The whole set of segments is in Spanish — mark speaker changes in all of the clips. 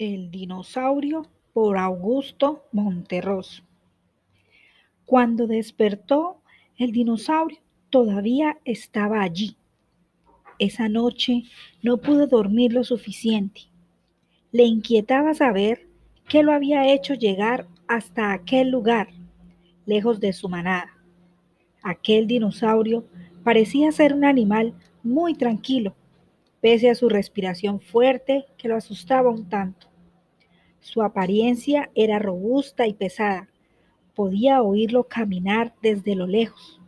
Speaker 1: El dinosaurio por Augusto Monterroso. Cuando despertó, el dinosaurio todavía estaba allí. Esa noche no pudo dormir lo suficiente. Le inquietaba saber qué lo había hecho llegar hasta aquel lugar, lejos de su manada. Aquel dinosaurio parecía ser un animal muy tranquilo, pese a su respiración fuerte que lo asustaba un tanto. Su apariencia era robusta y pesada. Podía oírlo caminar desde lo lejos.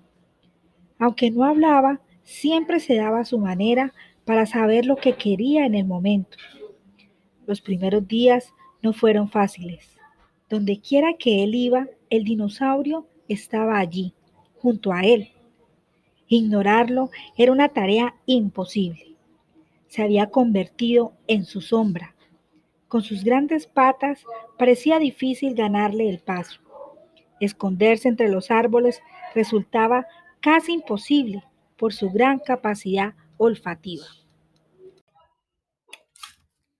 Speaker 1: Aunque no hablaba, siempre se daba su manera para saber lo que quería en el momento. Los primeros días no fueron fáciles. Donde quiera que él iba, el dinosaurio estaba allí, junto a él. Ignorarlo era una tarea imposible. Se había convertido en su sombra. Con sus grandes patas parecía difícil ganarle el paso. Esconderse entre los árboles resultaba casi imposible por su gran capacidad olfativa.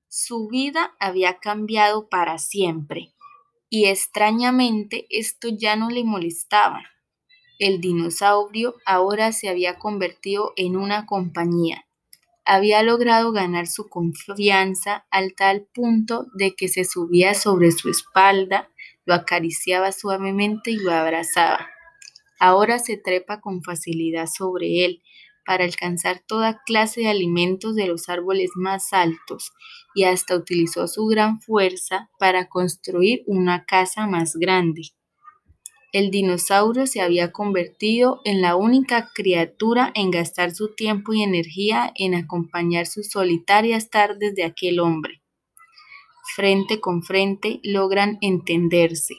Speaker 2: Su vida había cambiado para siempre y extrañamente esto ya no le molestaba. El dinosaurio ahora se había convertido en una compañía. Había logrado ganar su confianza al tal punto de que se subía sobre su espalda, lo acariciaba suavemente y lo abrazaba. Ahora se trepa con facilidad sobre él para alcanzar toda clase de alimentos de los árboles más altos y hasta utilizó su gran fuerza para construir una casa más grande. El dinosaurio se había convertido en la única criatura en gastar su tiempo y energía en acompañar sus solitarias tardes de aquel hombre. Frente con frente logran entenderse.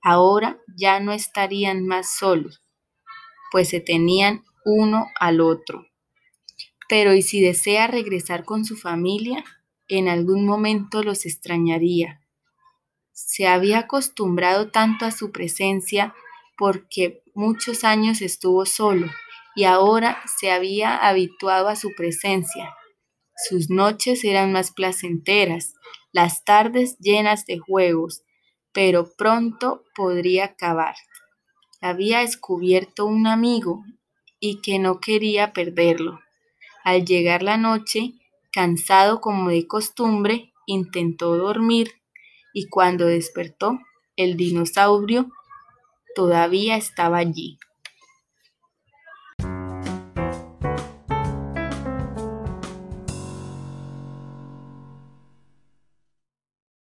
Speaker 2: Ahora ya no estarían más solos, pues se tenían uno al otro. Pero ¿y si desea regresar con su familia? En algún momento los extrañaría. Se había acostumbrado tanto a su presencia porque muchos años estuvo solo y ahora se había habituado a su presencia. Sus noches eran más placenteras, las tardes llenas de juegos, pero pronto podría acabar había descubierto un amigo y que no quería perderlo. Al llegar la noche, cansado como de costumbre, intentó dormir y cuando despertó, el dinosaurio todavía estaba allí.